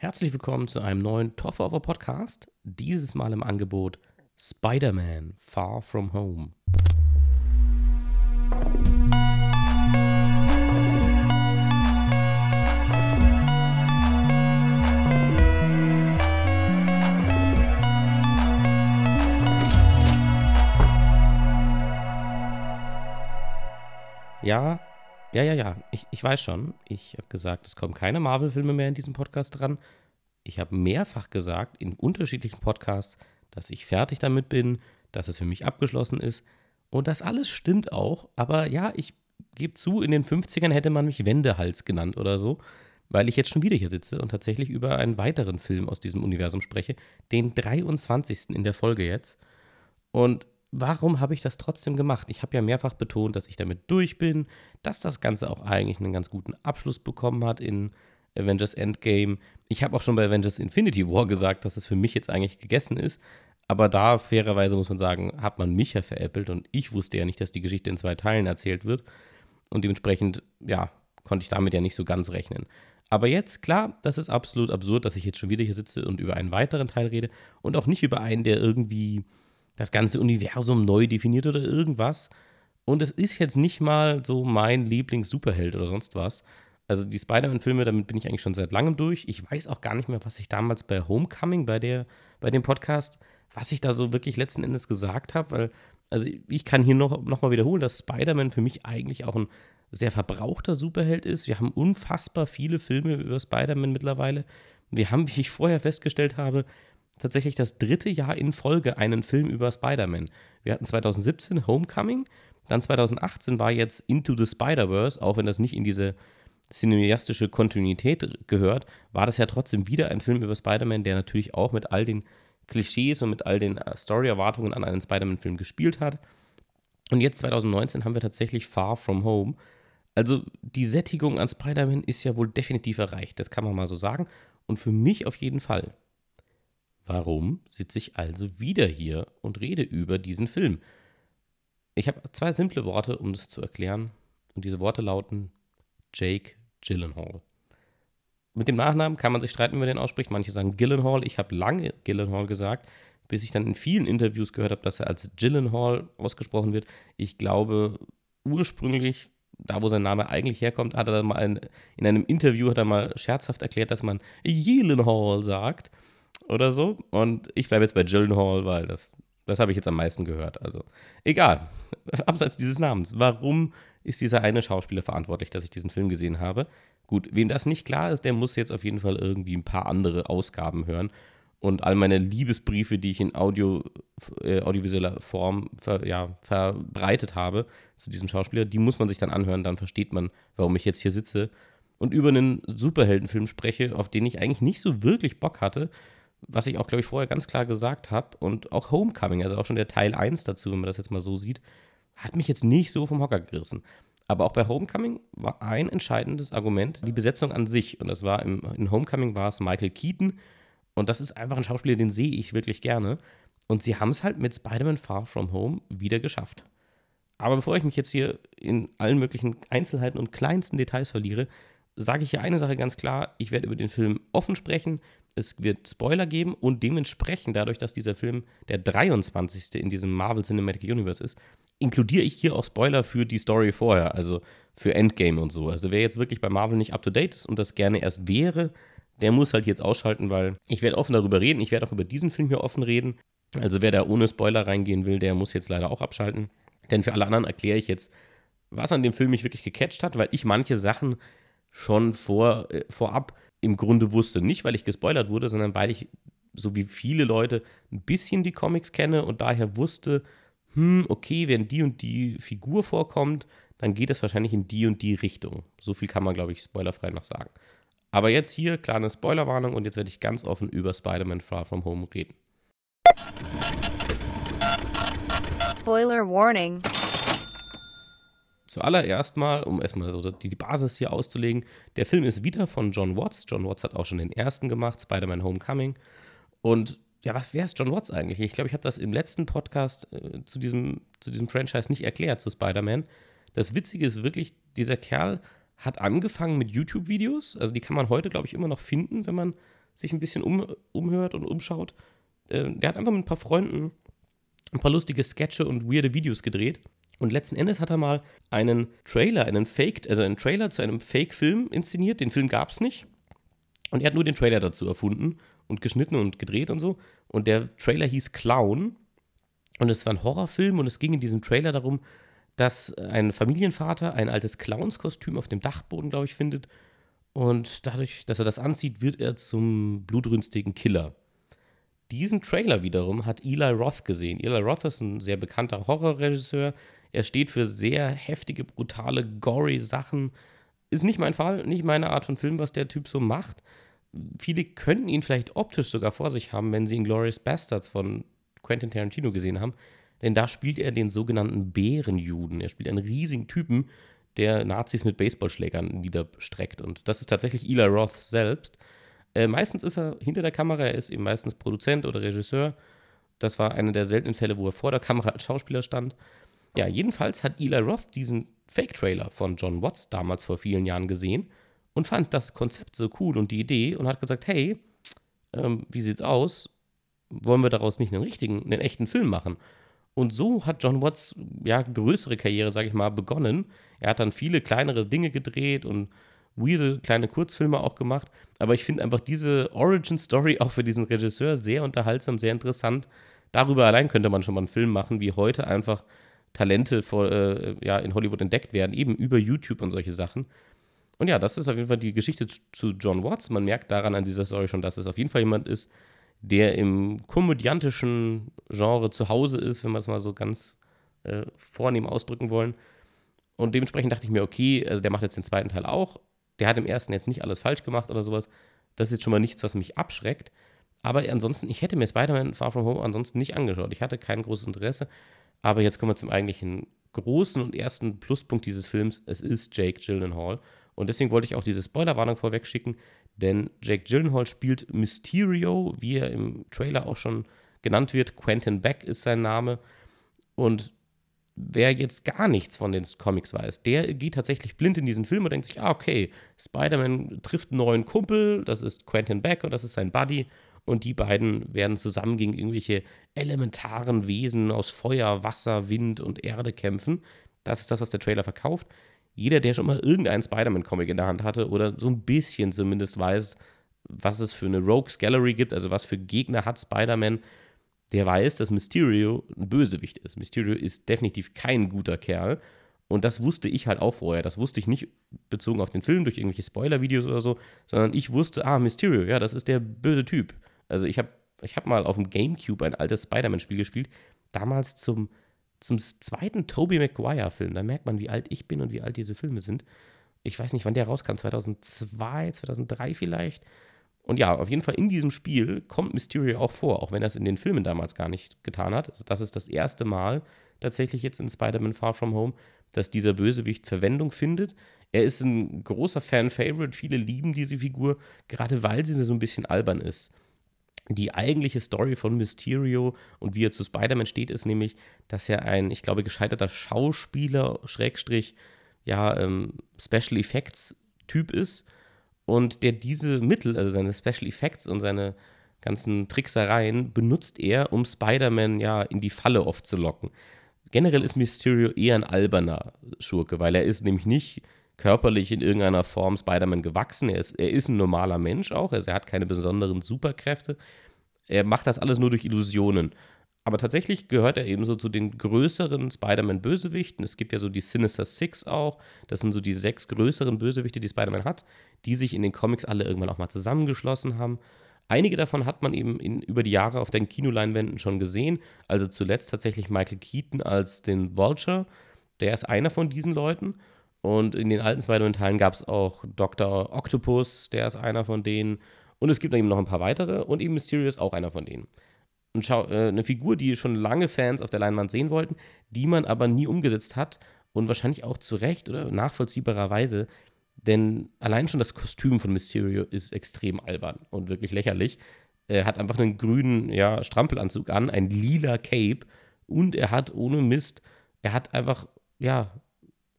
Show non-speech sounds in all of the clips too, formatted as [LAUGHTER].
Herzlich willkommen zu einem neuen Over Podcast. Dieses Mal im Angebot Spider-Man Far From Home. Ja, ja, ja, ja. Ich, ich weiß schon. Ich habe gesagt, es kommen keine Marvel-Filme mehr in diesem Podcast dran. Ich habe mehrfach gesagt in unterschiedlichen Podcasts, dass ich fertig damit bin, dass es für mich abgeschlossen ist. Und das alles stimmt auch. Aber ja, ich gebe zu, in den 50ern hätte man mich Wendehals genannt oder so, weil ich jetzt schon wieder hier sitze und tatsächlich über einen weiteren Film aus diesem Universum spreche, den 23. in der Folge jetzt. Und warum habe ich das trotzdem gemacht? Ich habe ja mehrfach betont, dass ich damit durch bin, dass das Ganze auch eigentlich einen ganz guten Abschluss bekommen hat in Avengers Endgame. Ich habe auch schon bei Avengers Infinity War gesagt, dass es für mich jetzt eigentlich gegessen ist. Aber da, fairerweise muss man sagen, hat man mich ja veräppelt und ich wusste ja nicht, dass die Geschichte in zwei Teilen erzählt wird. Und dementsprechend, ja, konnte ich damit ja nicht so ganz rechnen. Aber jetzt, klar, das ist absolut absurd, dass ich jetzt schon wieder hier sitze und über einen weiteren Teil rede und auch nicht über einen, der irgendwie das ganze Universum neu definiert oder irgendwas. Und es ist jetzt nicht mal so mein Lieblings-Superheld oder sonst was. Also die Spider-Man-Filme, damit bin ich eigentlich schon seit langem durch. Ich weiß auch gar nicht mehr, was ich damals bei Homecoming, bei, der, bei dem Podcast, was ich da so wirklich letzten Endes gesagt habe, weil, also ich kann hier noch, noch mal wiederholen, dass Spider-Man für mich eigentlich auch ein sehr verbrauchter Superheld ist. Wir haben unfassbar viele Filme über Spider-Man mittlerweile. Wir haben, wie ich vorher festgestellt habe, tatsächlich das dritte Jahr in Folge einen Film über Spider-Man. Wir hatten 2017 Homecoming, dann 2018 war jetzt Into the Spider-Verse, auch wenn das nicht in diese cineastische Kontinuität gehört, war das ja trotzdem wieder ein Film über Spider-Man, der natürlich auch mit all den Klischees und mit all den äh, Story-Erwartungen an einen Spider-Man-Film gespielt hat. Und jetzt 2019 haben wir tatsächlich Far From Home. Also die Sättigung an Spider-Man ist ja wohl definitiv erreicht, das kann man mal so sagen. Und für mich auf jeden Fall. Warum sitze ich also wieder hier und rede über diesen Film? Ich habe zwei simple Worte, um das zu erklären. Und diese Worte lauten Jake Gyllenhaal. Mit dem Nachnamen kann man sich streiten, wie man den ausspricht. Manche sagen Gyllenhaal. Ich habe lange Gyllenhaal gesagt, bis ich dann in vielen Interviews gehört habe, dass er als Gyllenhaal ausgesprochen wird. Ich glaube, ursprünglich, da wo sein Name eigentlich herkommt, hat er mal ein, in einem Interview hat er mal scherzhaft erklärt, dass man Gyllenhaal sagt oder so. Und ich bleibe jetzt bei Gyllenhaal, weil das, das habe ich jetzt am meisten gehört. Also egal, [LAUGHS] abseits dieses Namens. Warum ist dieser eine Schauspieler verantwortlich, dass ich diesen Film gesehen habe? Gut, wem das nicht klar ist, der muss jetzt auf jeden Fall irgendwie ein paar andere Ausgaben hören. Und all meine Liebesbriefe, die ich in Audio, äh, audiovisueller Form ver, ja, verbreitet habe zu diesem Schauspieler, die muss man sich dann anhören. Dann versteht man, warum ich jetzt hier sitze und über einen Superheldenfilm spreche, auf den ich eigentlich nicht so wirklich Bock hatte was ich auch, glaube ich, vorher ganz klar gesagt habe. Und auch Homecoming, also auch schon der Teil 1 dazu, wenn man das jetzt mal so sieht, hat mich jetzt nicht so vom Hocker gerissen. Aber auch bei Homecoming war ein entscheidendes Argument die Besetzung an sich. Und das war im, in Homecoming war es Michael Keaton. Und das ist einfach ein Schauspieler, den sehe ich wirklich gerne. Und sie haben es halt mit Spider-Man Far From Home wieder geschafft. Aber bevor ich mich jetzt hier in allen möglichen Einzelheiten und kleinsten Details verliere, sage ich hier eine Sache ganz klar. Ich werde über den Film offen sprechen es wird Spoiler geben und dementsprechend, dadurch, dass dieser Film der 23. in diesem Marvel Cinematic Universe ist, inkludiere ich hier auch Spoiler für die Story vorher, also für Endgame und so. Also wer jetzt wirklich bei Marvel nicht up to date ist und das gerne erst wäre, der muss halt jetzt ausschalten, weil ich werde offen darüber reden. Ich werde auch über diesen Film hier offen reden. Also wer da ohne Spoiler reingehen will, der muss jetzt leider auch abschalten. Denn für alle anderen erkläre ich jetzt, was an dem Film mich wirklich gecatcht hat, weil ich manche Sachen schon vor, äh, vorab im Grunde wusste. Nicht, weil ich gespoilert wurde, sondern weil ich, so wie viele Leute, ein bisschen die Comics kenne und daher wusste, hm, okay, wenn die und die Figur vorkommt, dann geht es wahrscheinlich in die und die Richtung. So viel kann man, glaube ich, spoilerfrei noch sagen. Aber jetzt hier, kleine Spoilerwarnung und jetzt werde ich ganz offen über Spider-Man Far From Home reden. Spoiler Warning. Zuallererst mal, um erstmal so die Basis hier auszulegen, der Film ist wieder von John Watts. John Watts hat auch schon den ersten gemacht, Spider-Man Homecoming. Und ja, was wer ist John Watts eigentlich? Ich glaube, ich habe das im letzten Podcast äh, zu, diesem, zu diesem Franchise nicht erklärt, zu Spider-Man. Das Witzige ist wirklich, dieser Kerl hat angefangen mit YouTube-Videos. Also die kann man heute, glaube ich, immer noch finden, wenn man sich ein bisschen um, umhört und umschaut, äh, der hat einfach mit ein paar Freunden ein paar lustige Sketche und weirde Videos gedreht. Und letzten Endes hat er mal einen Trailer, einen Fake, also einen Trailer zu einem Fake-Film inszeniert. Den Film gab es nicht. Und er hat nur den Trailer dazu erfunden und geschnitten und gedreht und so. Und der Trailer hieß Clown. Und es war ein Horrorfilm und es ging in diesem Trailer darum, dass ein Familienvater ein altes Clownskostüm auf dem Dachboden, glaube ich, findet. Und dadurch, dass er das anzieht, wird er zum blutrünstigen Killer. Diesen Trailer wiederum hat Eli Roth gesehen. Eli Roth ist ein sehr bekannter Horrorregisseur. Er steht für sehr heftige, brutale, gory Sachen. Ist nicht mein Fall, nicht meine Art von Film, was der Typ so macht. Viele könnten ihn vielleicht optisch sogar vor sich haben, wenn sie Inglourious Bastards von Quentin Tarantino gesehen haben. Denn da spielt er den sogenannten Bärenjuden. Er spielt einen riesigen Typen, der Nazis mit Baseballschlägern niederstreckt. Und das ist tatsächlich Eli Roth selbst. Äh, meistens ist er hinter der Kamera, er ist eben meistens Produzent oder Regisseur. Das war einer der seltenen Fälle, wo er vor der Kamera als Schauspieler stand. Ja, jedenfalls hat Eli Roth diesen Fake-Trailer von John Watts damals vor vielen Jahren gesehen und fand das Konzept so cool und die Idee und hat gesagt, hey, ähm, wie sieht's aus? Wollen wir daraus nicht einen richtigen, einen echten Film machen? Und so hat John Watts ja größere Karriere, sage ich mal, begonnen. Er hat dann viele kleinere Dinge gedreht und weirde kleine Kurzfilme auch gemacht. Aber ich finde einfach diese Origin-Story auch für diesen Regisseur sehr unterhaltsam, sehr interessant. Darüber allein könnte man schon mal einen Film machen, wie heute einfach Talente vor, äh, ja, in Hollywood entdeckt werden, eben über YouTube und solche Sachen. Und ja, das ist auf jeden Fall die Geschichte zu John Watts. Man merkt daran an dieser Story schon, dass es auf jeden Fall jemand ist, der im komödiantischen Genre zu Hause ist, wenn wir es mal so ganz äh, vornehm ausdrücken wollen. Und dementsprechend dachte ich mir, okay, also der macht jetzt den zweiten Teil auch, der hat im ersten jetzt nicht alles falsch gemacht oder sowas. Das ist jetzt schon mal nichts, was mich abschreckt. Aber ansonsten, ich hätte mir Spider-Man Far From Home ansonsten nicht angeschaut. Ich hatte kein großes Interesse. Aber jetzt kommen wir zum eigentlichen großen und ersten Pluspunkt dieses Films. Es ist Jake Gyllenhaal. Und deswegen wollte ich auch diese Spoilerwarnung vorweg schicken, denn Jake Gyllenhaal spielt Mysterio, wie er im Trailer auch schon genannt wird. Quentin Beck ist sein Name. Und wer jetzt gar nichts von den Comics weiß, der geht tatsächlich blind in diesen Film und denkt sich, ah, okay, Spider-Man trifft einen neuen Kumpel, das ist Quentin Beck und das ist sein Buddy. Und die beiden werden zusammen gegen irgendwelche elementaren Wesen aus Feuer, Wasser, Wind und Erde kämpfen. Das ist das, was der Trailer verkauft. Jeder, der schon mal irgendeinen Spider-Man-Comic in der Hand hatte oder so ein bisschen zumindest weiß, was es für eine Rogues Gallery gibt, also was für Gegner hat Spider-Man, der weiß, dass Mysterio ein Bösewicht ist. Mysterio ist definitiv kein guter Kerl. Und das wusste ich halt auch vorher. Das wusste ich nicht bezogen auf den Film durch irgendwelche Spoiler-Videos oder so, sondern ich wusste, ah, Mysterio, ja, das ist der böse Typ. Also ich habe ich hab mal auf dem Gamecube ein altes Spider-Man-Spiel gespielt, damals zum, zum zweiten Tobey Maguire-Film. Da merkt man, wie alt ich bin und wie alt diese Filme sind. Ich weiß nicht, wann der rauskam, 2002, 2003 vielleicht. Und ja, auf jeden Fall in diesem Spiel kommt Mysterio auch vor, auch wenn er es in den Filmen damals gar nicht getan hat. Also das ist das erste Mal tatsächlich jetzt in Spider-Man Far From Home, dass dieser Bösewicht Verwendung findet. Er ist ein großer Fan-Favorite, viele lieben diese Figur, gerade weil sie so ein bisschen albern ist. Die eigentliche Story von Mysterio und wie er zu Spider-Man steht, ist nämlich, dass er ein, ich glaube, gescheiterter Schauspieler, Schrägstrich, ja, ähm, Special Effects Typ ist und der diese Mittel, also seine Special Effects und seine ganzen Tricksereien, benutzt er, um Spider-Man ja in die Falle oft zu locken. Generell ist Mysterio eher ein alberner Schurke, weil er ist nämlich nicht körperlich in irgendeiner Form Spider-Man gewachsen. Er ist, er ist ein normaler Mensch auch, also er hat keine besonderen Superkräfte. Er macht das alles nur durch Illusionen. Aber tatsächlich gehört er eben so zu den größeren Spider-Man-Bösewichten. Es gibt ja so die Sinister Six auch. Das sind so die sechs größeren Bösewichte, die Spider-Man hat, die sich in den Comics alle irgendwann auch mal zusammengeschlossen haben. Einige davon hat man eben in, über die Jahre auf den Kinoleinwänden schon gesehen. Also zuletzt tatsächlich Michael Keaton als den Vulture. Der ist einer von diesen Leuten. Und in den alten Spider-Man-Teilen gab es auch Dr. Octopus, der ist einer von denen. Und es gibt eben noch ein paar weitere. Und eben Mysterio ist auch einer von denen ein Schau äh, eine Figur, die schon lange Fans auf der Leinwand sehen wollten, die man aber nie umgesetzt hat und wahrscheinlich auch zu Recht oder nachvollziehbarerweise, denn allein schon das Kostüm von Mysterio ist extrem albern und wirklich lächerlich. Er hat einfach einen grünen ja, Strampelanzug an, ein lila Cape und er hat ohne Mist, er hat einfach, ja,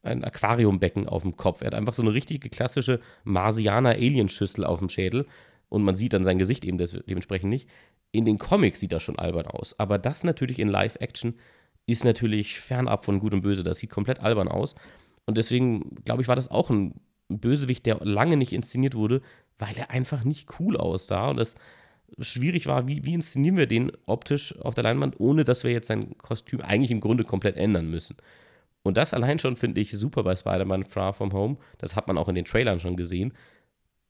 ein Aquariumbecken auf dem Kopf. Er hat einfach so eine richtige klassische Marsianer-Alienschüssel auf dem Schädel und man sieht dann sein Gesicht eben dementsprechend nicht. In den Comics sieht das schon albern aus, aber das natürlich in Live-Action ist natürlich fernab von Gut und Böse. Das sieht komplett albern aus. Und deswegen, glaube ich, war das auch ein Bösewicht, der lange nicht inszeniert wurde, weil er einfach nicht cool aussah. Und das schwierig war, wie, wie inszenieren wir den optisch auf der Leinwand, ohne dass wir jetzt sein Kostüm eigentlich im Grunde komplett ändern müssen. Und das allein schon finde ich super bei Spider-Man Far From Home. Das hat man auch in den Trailern schon gesehen.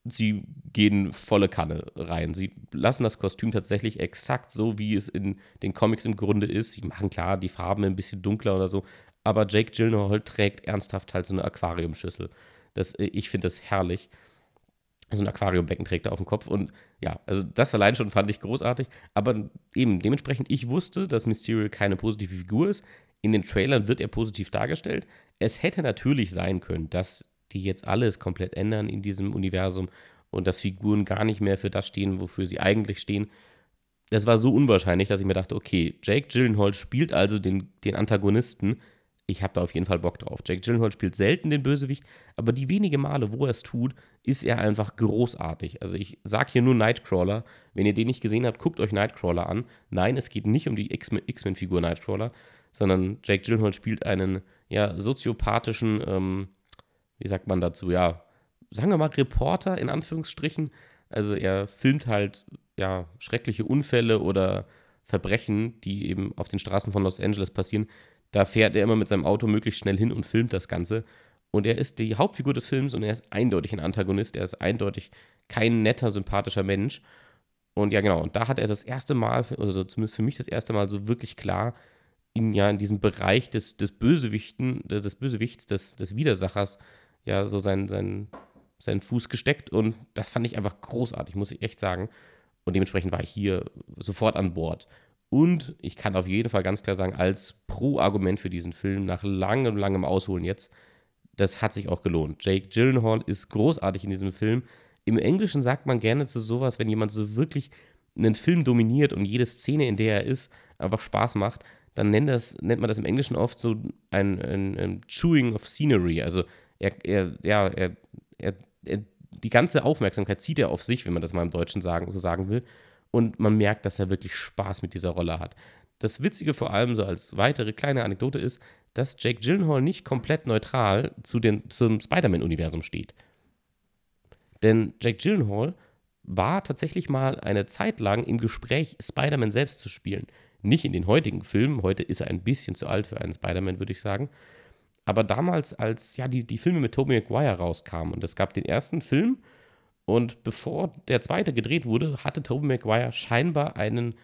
Sie gehen volle Kanne rein. Sie lassen das Kostüm tatsächlich exakt so, wie es in den Comics im Grunde ist. Sie machen klar die Farben ein bisschen dunkler oder so. Aber Jake Gyllenhaal trägt ernsthaft halt so eine Aquariumschüssel. Das, ich finde das herrlich so ein Aquariumbecken trägt er auf dem Kopf. Und ja, also das allein schon fand ich großartig. Aber eben dementsprechend, ich wusste, dass Mysterio keine positive Figur ist. In den Trailern wird er positiv dargestellt. Es hätte natürlich sein können, dass die jetzt alles komplett ändern in diesem Universum und dass Figuren gar nicht mehr für das stehen, wofür sie eigentlich stehen. Das war so unwahrscheinlich, dass ich mir dachte, okay, Jake Gyllenhaal spielt also den, den Antagonisten ich habe da auf jeden Fall Bock drauf. Jake Gyllenhaal spielt selten den Bösewicht, aber die wenigen Male, wo er es tut, ist er einfach großartig. Also ich sage hier nur Nightcrawler. Wenn ihr den nicht gesehen habt, guckt euch Nightcrawler an. Nein, es geht nicht um die X-Men-Figur Nightcrawler, sondern Jake Gyllenhaal spielt einen ja, soziopathischen, ähm, wie sagt man dazu, ja, sagen wir mal Reporter in Anführungsstrichen. Also er filmt halt ja schreckliche Unfälle oder Verbrechen, die eben auf den Straßen von Los Angeles passieren, da fährt er immer mit seinem Auto möglichst schnell hin und filmt das Ganze. Und er ist die Hauptfigur des Films und er ist eindeutig ein Antagonist. Er ist eindeutig kein netter, sympathischer Mensch. Und ja, genau. Und da hat er das erste Mal, also zumindest für mich das erste Mal so wirklich klar in, ja, in diesem Bereich des, des Bösewichten, des Bösewichts, des, des Widersachers, ja, so seinen, seinen, seinen Fuß gesteckt. Und das fand ich einfach großartig, muss ich echt sagen. Und dementsprechend war ich hier sofort an Bord. Und ich kann auf jeden Fall ganz klar sagen, als Pro-Argument für diesen Film, nach langem, langem Ausholen jetzt, das hat sich auch gelohnt. Jake Gyllenhaal ist großartig in diesem Film. Im Englischen sagt man gerne zu sowas, wenn jemand so wirklich einen Film dominiert und jede Szene, in der er ist, einfach Spaß macht, dann nennt, das, nennt man das im Englischen oft so ein, ein, ein Chewing of Scenery. Also er, er, ja, er, er, er, die ganze Aufmerksamkeit zieht er auf sich, wenn man das mal im Deutschen sagen, so sagen will und man merkt, dass er wirklich Spaß mit dieser Rolle hat. Das Witzige vor allem so als weitere kleine Anekdote ist, dass Jake Gyllenhaal nicht komplett neutral zu den, zum Spider-Man-Universum steht. Denn Jake Gyllenhaal war tatsächlich mal eine Zeit lang im Gespräch, Spider-Man selbst zu spielen. Nicht in den heutigen Filmen, heute ist er ein bisschen zu alt für einen Spider-Man, würde ich sagen. Aber damals, als ja, die, die Filme mit Tobey Maguire rauskamen und es gab den ersten Film, und bevor der zweite gedreht wurde, hatte Tobey Maguire scheinbar einen,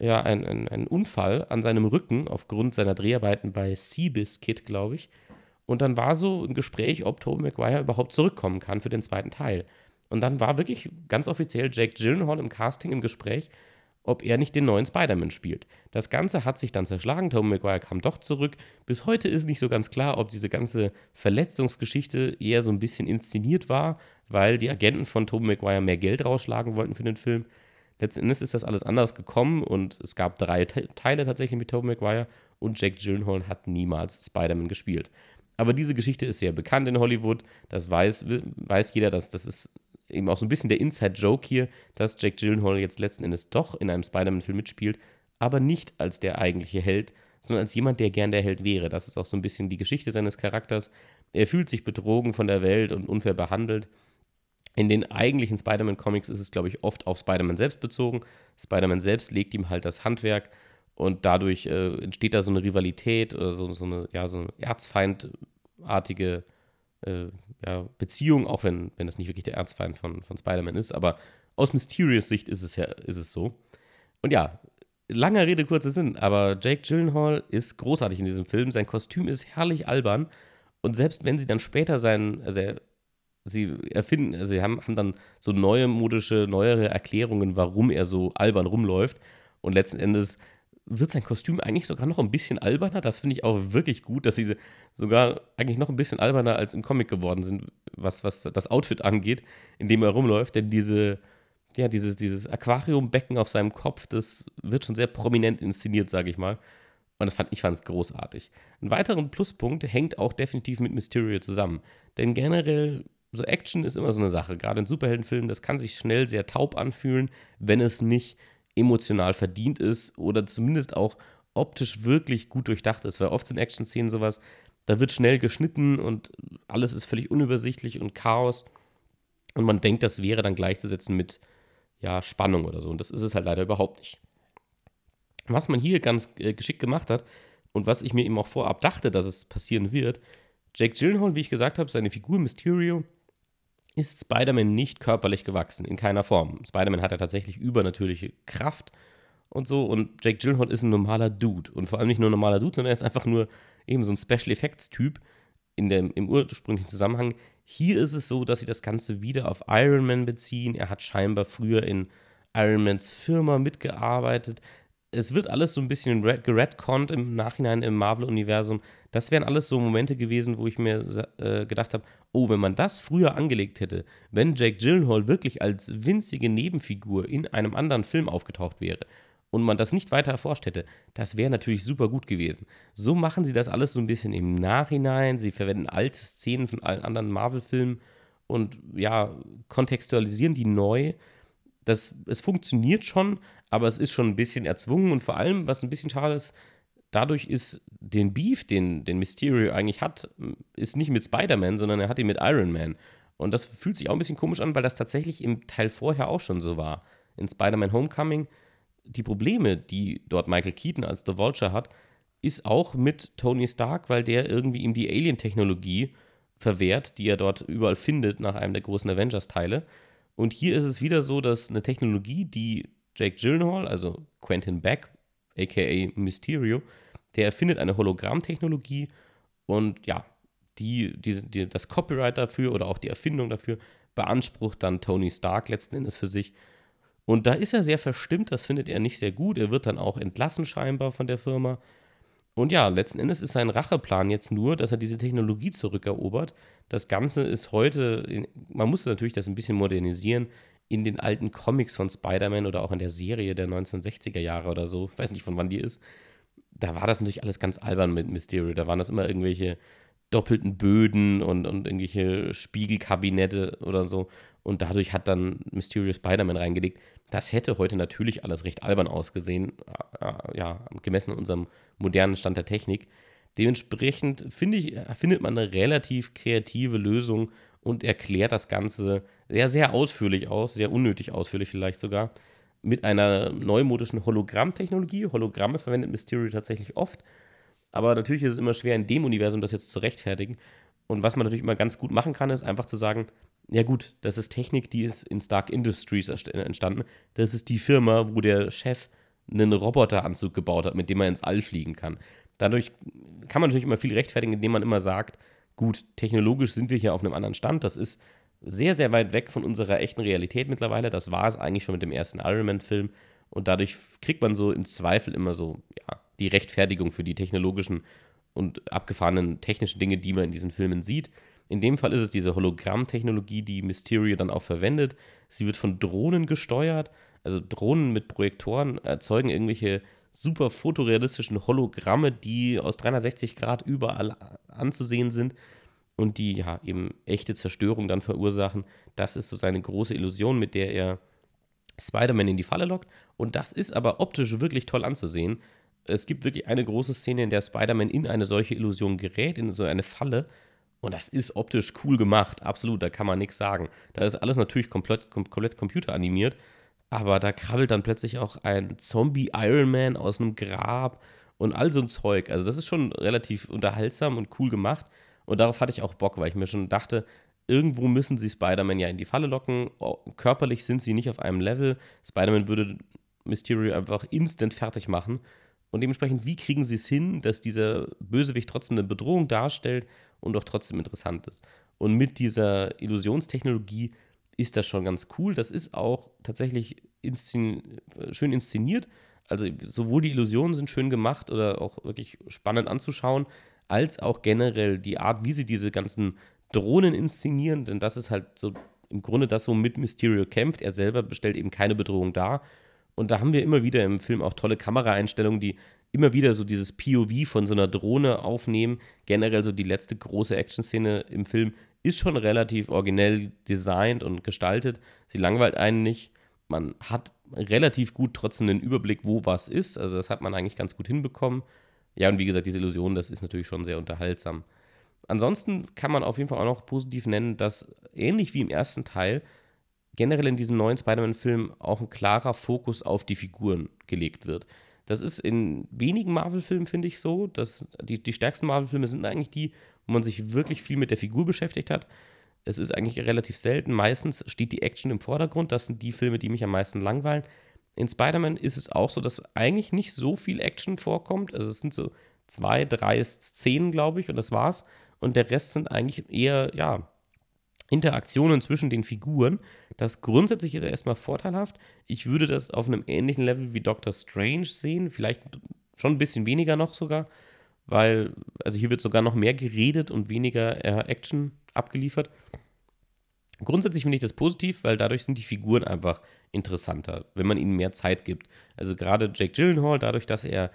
ja, einen, einen, Unfall an seinem Rücken aufgrund seiner Dreharbeiten bei Seabiscuit, glaube ich. Und dann war so ein Gespräch, ob Tobey Maguire überhaupt zurückkommen kann für den zweiten Teil. Und dann war wirklich ganz offiziell Jake Gyllenhaal im Casting im Gespräch ob er nicht den neuen Spider-Man spielt. Das Ganze hat sich dann zerschlagen. Tobey Maguire kam doch zurück. Bis heute ist nicht so ganz klar, ob diese ganze Verletzungsgeschichte eher so ein bisschen inszeniert war, weil die Agenten von Tobey Maguire mehr Geld rausschlagen wollten für den Film. Letzten Endes ist das alles anders gekommen und es gab drei Teile tatsächlich mit Tobey Maguire und Jack Gyllenhaal hat niemals Spider-Man gespielt. Aber diese Geschichte ist sehr bekannt in Hollywood. Das weiß, weiß jeder, dass das ist eben auch so ein bisschen der Inside-Joke hier, dass Jack Gyllenhaal jetzt letzten Endes doch in einem Spider-Man-Film mitspielt, aber nicht als der eigentliche Held, sondern als jemand, der gern der Held wäre. Das ist auch so ein bisschen die Geschichte seines Charakters. Er fühlt sich betrogen von der Welt und unfair behandelt. In den eigentlichen Spider-Man-Comics ist es, glaube ich, oft auf Spider-Man selbst bezogen. Spider-Man selbst legt ihm halt das Handwerk und dadurch äh, entsteht da so eine Rivalität oder so, so eine, ja, so eine erzfeindartige äh, ja, Beziehung, auch wenn, wenn das nicht wirklich der Erzfeind von, von Spider-Man ist, aber aus Mysterious Sicht ist es ja ist es so. Und ja, langer Rede, kurzer Sinn, aber Jake Gyllenhaal ist großartig in diesem Film. Sein Kostüm ist herrlich albern. Und selbst wenn sie dann später sein, also er, sie erfinden, also sie haben, haben dann so neue modische, neuere Erklärungen, warum er so albern rumläuft. Und letzten Endes wird sein Kostüm eigentlich sogar noch ein bisschen alberner. Das finde ich auch wirklich gut, dass sie sogar eigentlich noch ein bisschen alberner als im Comic geworden sind, was, was das Outfit angeht, in dem er rumläuft. Denn diese, ja, dieses, dieses Aquariumbecken auf seinem Kopf, das wird schon sehr prominent inszeniert, sage ich mal. Und das fand, ich fand es großartig. Ein weiterer Pluspunkt hängt auch definitiv mit Mysterio zusammen. Denn generell so Action ist immer so eine Sache. Gerade in Superheldenfilmen, das kann sich schnell sehr taub anfühlen, wenn es nicht emotional verdient ist oder zumindest auch optisch wirklich gut durchdacht ist. Weil oft sind Action-Szenen sowas, da wird schnell geschnitten und alles ist völlig unübersichtlich und Chaos. Und man denkt, das wäre dann gleichzusetzen mit ja, Spannung oder so. Und das ist es halt leider überhaupt nicht. Was man hier ganz äh, geschickt gemacht hat und was ich mir eben auch vorab dachte, dass es passieren wird, Jake Gyllenhaal, wie ich gesagt habe, seine Figur Mysterio ist Spider-Man nicht körperlich gewachsen, in keiner Form. Spider-Man hat ja tatsächlich übernatürliche Kraft und so und Jake Gyllenhaal ist ein normaler Dude und vor allem nicht nur ein normaler Dude, sondern er ist einfach nur eben so ein Special Effects Typ im ursprünglichen Zusammenhang. Hier ist es so, dass sie das Ganze wieder auf Iron Man beziehen. Er hat scheinbar früher in Iron Mans Firma mitgearbeitet es wird alles so ein bisschen geredconnt im Nachhinein im Marvel-Universum. Das wären alles so Momente gewesen, wo ich mir äh, gedacht habe, oh, wenn man das früher angelegt hätte, wenn Jake Gyllenhaal wirklich als winzige Nebenfigur in einem anderen Film aufgetaucht wäre und man das nicht weiter erforscht hätte, das wäre natürlich super gut gewesen. So machen sie das alles so ein bisschen im Nachhinein. Sie verwenden alte Szenen von allen anderen Marvel-Filmen und ja, kontextualisieren die neu. Das, es funktioniert schon, aber es ist schon ein bisschen erzwungen und vor allem, was ein bisschen schade ist, dadurch ist den Beef, den, den Mysterio eigentlich hat, ist nicht mit Spider-Man, sondern er hat ihn mit Iron Man. Und das fühlt sich auch ein bisschen komisch an, weil das tatsächlich im Teil vorher auch schon so war. In Spider-Man Homecoming, die Probleme, die dort Michael Keaton als The Vulture hat, ist auch mit Tony Stark, weil der irgendwie ihm die Alien-Technologie verwehrt, die er dort überall findet nach einem der großen Avengers-Teile. Und hier ist es wieder so, dass eine Technologie, die Jake Gyllenhaal, also Quentin Beck, aka Mysterio, der erfindet eine Hologrammtechnologie und ja, die, die, die, das Copyright dafür oder auch die Erfindung dafür beansprucht dann Tony Stark letzten Endes für sich. Und da ist er sehr verstimmt, das findet er nicht sehr gut. Er wird dann auch entlassen scheinbar von der Firma. Und ja, letzten Endes ist sein Racheplan jetzt nur, dass er diese Technologie zurückerobert. Das Ganze ist heute, man muss natürlich das ein bisschen modernisieren in den alten Comics von Spider-Man oder auch in der Serie der 1960er Jahre oder so, ich weiß nicht von wann die ist, da war das natürlich alles ganz albern mit Mysterio. Da waren das immer irgendwelche doppelten Böden und, und irgendwelche Spiegelkabinette oder so. Und dadurch hat dann Mysterio Spider-Man reingelegt. Das hätte heute natürlich alles recht albern ausgesehen, äh, ja, gemessen an unserem modernen Stand der Technik. Dementsprechend finde ich, findet man eine relativ kreative Lösung und erklärt das Ganze sehr, sehr ausführlich aus, sehr unnötig ausführlich vielleicht sogar, mit einer neumodischen Hologrammtechnologie. Hologramme verwendet Mysterio tatsächlich oft, aber natürlich ist es immer schwer, in dem Universum das jetzt zu rechtfertigen. Und was man natürlich immer ganz gut machen kann, ist einfach zu sagen, ja gut, das ist Technik, die ist in Stark Industries entstanden. Das ist die Firma, wo der Chef einen Roboteranzug gebaut hat, mit dem er ins All fliegen kann. Dadurch kann man natürlich immer viel rechtfertigen, indem man immer sagt, Gut, technologisch sind wir hier auf einem anderen Stand. Das ist sehr, sehr weit weg von unserer echten Realität mittlerweile. Das war es eigentlich schon mit dem ersten Iron Man-Film. Und dadurch kriegt man so im Zweifel immer so ja, die Rechtfertigung für die technologischen und abgefahrenen technischen Dinge, die man in diesen Filmen sieht. In dem Fall ist es diese Hologrammtechnologie, die Mysterio dann auch verwendet. Sie wird von Drohnen gesteuert. Also Drohnen mit Projektoren erzeugen irgendwelche super fotorealistischen Hologramme, die aus 360 Grad überall anzusehen sind und die ja eben echte Zerstörung dann verursachen. Das ist so seine große Illusion, mit der er Spider-Man in die Falle lockt. Und das ist aber optisch wirklich toll anzusehen. Es gibt wirklich eine große Szene, in der Spider-Man in eine solche Illusion gerät, in so eine Falle. Und das ist optisch cool gemacht, absolut, da kann man nichts sagen. Da ist alles natürlich komplett, komplett computeranimiert. Aber da krabbelt dann plötzlich auch ein Zombie-Iron Man aus einem Grab und all so ein Zeug. Also, das ist schon relativ unterhaltsam und cool gemacht. Und darauf hatte ich auch Bock, weil ich mir schon dachte, irgendwo müssen sie Spider-Man ja in die Falle locken. Körperlich sind sie nicht auf einem Level. Spider-Man würde Mysterio einfach instant fertig machen. Und dementsprechend, wie kriegen sie es hin, dass dieser Bösewicht trotzdem eine Bedrohung darstellt und auch trotzdem interessant ist? Und mit dieser Illusionstechnologie ist das schon ganz cool. Das ist auch tatsächlich inszen schön inszeniert. Also sowohl die Illusionen sind schön gemacht oder auch wirklich spannend anzuschauen, als auch generell die Art, wie sie diese ganzen Drohnen inszenieren, denn das ist halt so im Grunde das, womit Mysterio kämpft. Er selber bestellt eben keine Bedrohung dar. Und da haben wir immer wieder im Film auch tolle Kameraeinstellungen, die immer wieder so dieses POV von so einer Drohne aufnehmen. Generell so die letzte große Action-Szene im Film ist schon relativ originell designt und gestaltet. Sie langweilt einen nicht. Man hat relativ gut trotzdem den Überblick, wo was ist. Also das hat man eigentlich ganz gut hinbekommen. Ja, und wie gesagt, diese Illusion, das ist natürlich schon sehr unterhaltsam. Ansonsten kann man auf jeden Fall auch noch positiv nennen, dass ähnlich wie im ersten Teil generell in diesen neuen Spider-Man-Filmen auch ein klarer Fokus auf die Figuren gelegt wird. Das ist in wenigen Marvel-Filmen, finde ich, so. Dass die, die stärksten Marvel-Filme sind eigentlich die, wo man sich wirklich viel mit der Figur beschäftigt hat. Es ist eigentlich relativ selten. Meistens steht die Action im Vordergrund. Das sind die Filme, die mich am meisten langweilen. In Spider-Man ist es auch so, dass eigentlich nicht so viel Action vorkommt. Also es sind so zwei, drei Szenen, glaube ich, und das war's. Und der Rest sind eigentlich eher, ja, Interaktionen zwischen den Figuren. Das grundsätzlich ist erstmal vorteilhaft. Ich würde das auf einem ähnlichen Level wie Doctor Strange sehen, vielleicht schon ein bisschen weniger noch sogar, weil, also hier wird sogar noch mehr geredet und weniger äh, Action abgeliefert. Grundsätzlich finde ich das positiv, weil dadurch sind die Figuren einfach interessanter, wenn man ihnen mehr Zeit gibt. Also gerade Jake Gyllenhaal, dadurch, dass er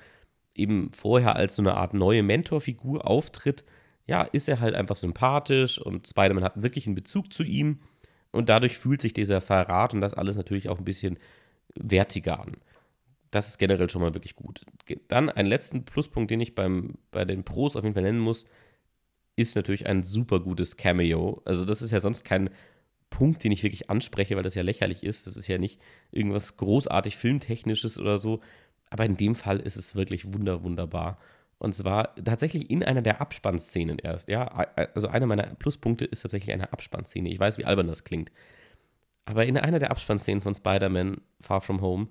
eben vorher als so eine Art neue Mentorfigur auftritt, ja, ist er halt einfach sympathisch und Spider-Man hat wirklich einen Bezug zu ihm und dadurch fühlt sich dieser Verrat und das alles natürlich auch ein bisschen wertiger an. Das ist generell schon mal wirklich gut. Dann ein letzten Pluspunkt, den ich beim, bei den Pros auf jeden Fall nennen muss, ist natürlich ein super gutes Cameo. Also das ist ja sonst kein Punkt, den ich wirklich anspreche, weil das ja lächerlich ist. Das ist ja nicht irgendwas großartig filmtechnisches oder so. Aber in dem Fall ist es wirklich wunder, wunderbar. Und zwar tatsächlich in einer der Abspannszenen erst. Ja, also einer meiner Pluspunkte ist tatsächlich eine Abspannszene. Ich weiß, wie albern das klingt. Aber in einer der Abspannszenen von Spider-Man Far From Home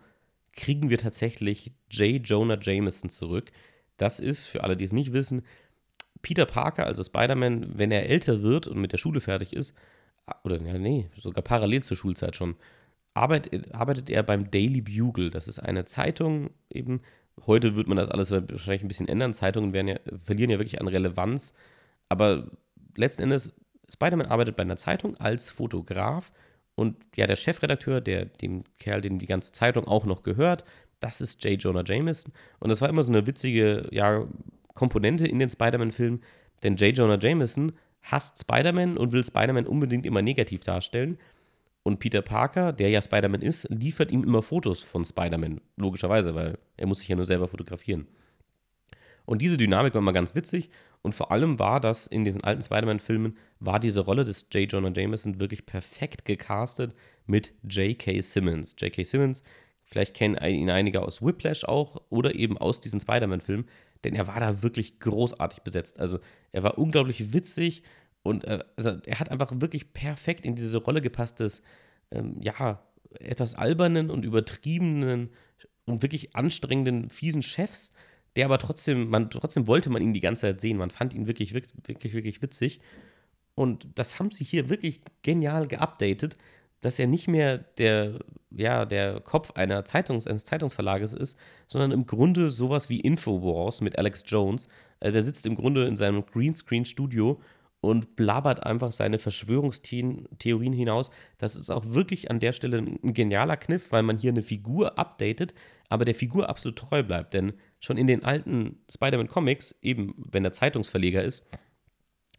kriegen wir tatsächlich J. Jonah Jameson zurück. Das ist, für alle, die es nicht wissen, Peter Parker, also Spider-Man, wenn er älter wird und mit der Schule fertig ist, oder ja, nee, sogar parallel zur Schulzeit schon, arbeitet, arbeitet er beim Daily Bugle. Das ist eine Zeitung eben, Heute wird man das alles wahrscheinlich ein bisschen ändern. Zeitungen werden ja, verlieren ja wirklich an Relevanz. Aber letzten Endes, Spider-Man arbeitet bei einer Zeitung als Fotograf. Und ja, der Chefredakteur, der dem Kerl, dem die ganze Zeitung auch noch gehört, das ist J. Jonah Jameson. Und das war immer so eine witzige ja, Komponente in den Spider-Man-Filmen. Denn J. Jonah Jameson hasst Spider-Man und will Spider-Man unbedingt immer negativ darstellen. Und Peter Parker, der ja Spider-Man ist, liefert ihm immer Fotos von Spider-Man. Logischerweise, weil er muss sich ja nur selber fotografieren. Und diese Dynamik war mal ganz witzig. Und vor allem war das in diesen alten Spider-Man-Filmen, war diese Rolle des J. Jonah Jameson wirklich perfekt gecastet mit J.K. Simmons. J.K. Simmons, vielleicht kennen ihn einige aus Whiplash auch oder eben aus diesen Spider-Man-Filmen, denn er war da wirklich großartig besetzt. Also er war unglaublich witzig, und äh, also er hat einfach wirklich perfekt in diese Rolle gepasst des, ähm, ja, etwas albernen und übertriebenen und wirklich anstrengenden, fiesen Chefs, der aber trotzdem, man, trotzdem wollte man ihn die ganze Zeit sehen. Man fand ihn wirklich, wirklich, wirklich witzig. Und das haben sie hier wirklich genial geupdatet, dass er nicht mehr der, ja, der Kopf einer Zeitungs-, eines Zeitungsverlages ist, sondern im Grunde sowas wie Infowars mit Alex Jones. Also er sitzt im Grunde in seinem Greenscreen-Studio und blabbert einfach seine Verschwörungstheorien hinaus. Das ist auch wirklich an der Stelle ein genialer Kniff, weil man hier eine Figur updatet, aber der Figur absolut treu bleibt. Denn schon in den alten Spider-Man-Comics, eben wenn er Zeitungsverleger ist,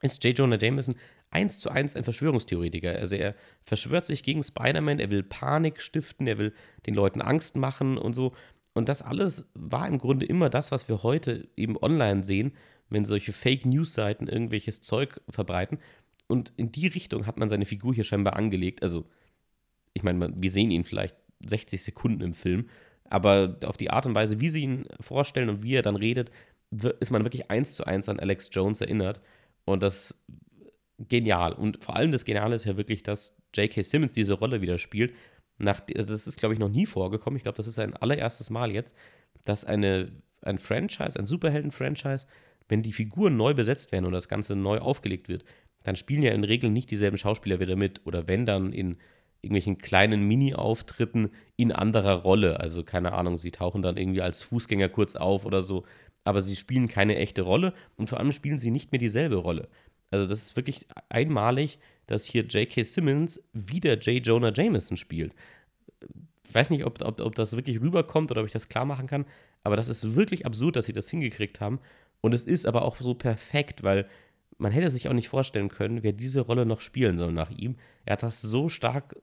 ist J. Jonah Jameson eins zu eins ein Verschwörungstheoretiker. Also er verschwört sich gegen Spider-Man, er will Panik stiften, er will den Leuten Angst machen und so. Und das alles war im Grunde immer das, was wir heute eben online sehen, wenn solche Fake-News-Seiten irgendwelches Zeug verbreiten. Und in die Richtung hat man seine Figur hier scheinbar angelegt. Also, ich meine, wir sehen ihn vielleicht 60 Sekunden im Film, aber auf die Art und Weise, wie sie ihn vorstellen und wie er dann redet, ist man wirklich eins zu eins an Alex Jones erinnert. Und das genial. Und vor allem das Geniale ist ja wirklich, dass J.K. Simmons diese Rolle wieder spielt. Nach, also das ist, glaube ich, noch nie vorgekommen. Ich glaube, das ist ein allererstes Mal jetzt, dass eine, ein Franchise, ein Superhelden-Franchise, wenn die Figuren neu besetzt werden und das Ganze neu aufgelegt wird, dann spielen ja in der Regel nicht dieselben Schauspieler wieder mit. Oder wenn dann in irgendwelchen kleinen Mini-Auftritten in anderer Rolle. Also keine Ahnung, sie tauchen dann irgendwie als Fußgänger kurz auf oder so. Aber sie spielen keine echte Rolle und vor allem spielen sie nicht mehr dieselbe Rolle. Also das ist wirklich einmalig, dass hier J.K. Simmons wieder J. Jonah Jameson spielt. Ich weiß nicht, ob, ob, ob das wirklich rüberkommt oder ob ich das klar machen kann, aber das ist wirklich absurd, dass sie das hingekriegt haben. Und es ist aber auch so perfekt, weil man hätte sich auch nicht vorstellen können, wer diese Rolle noch spielen soll nach ihm. Er hat das so stark,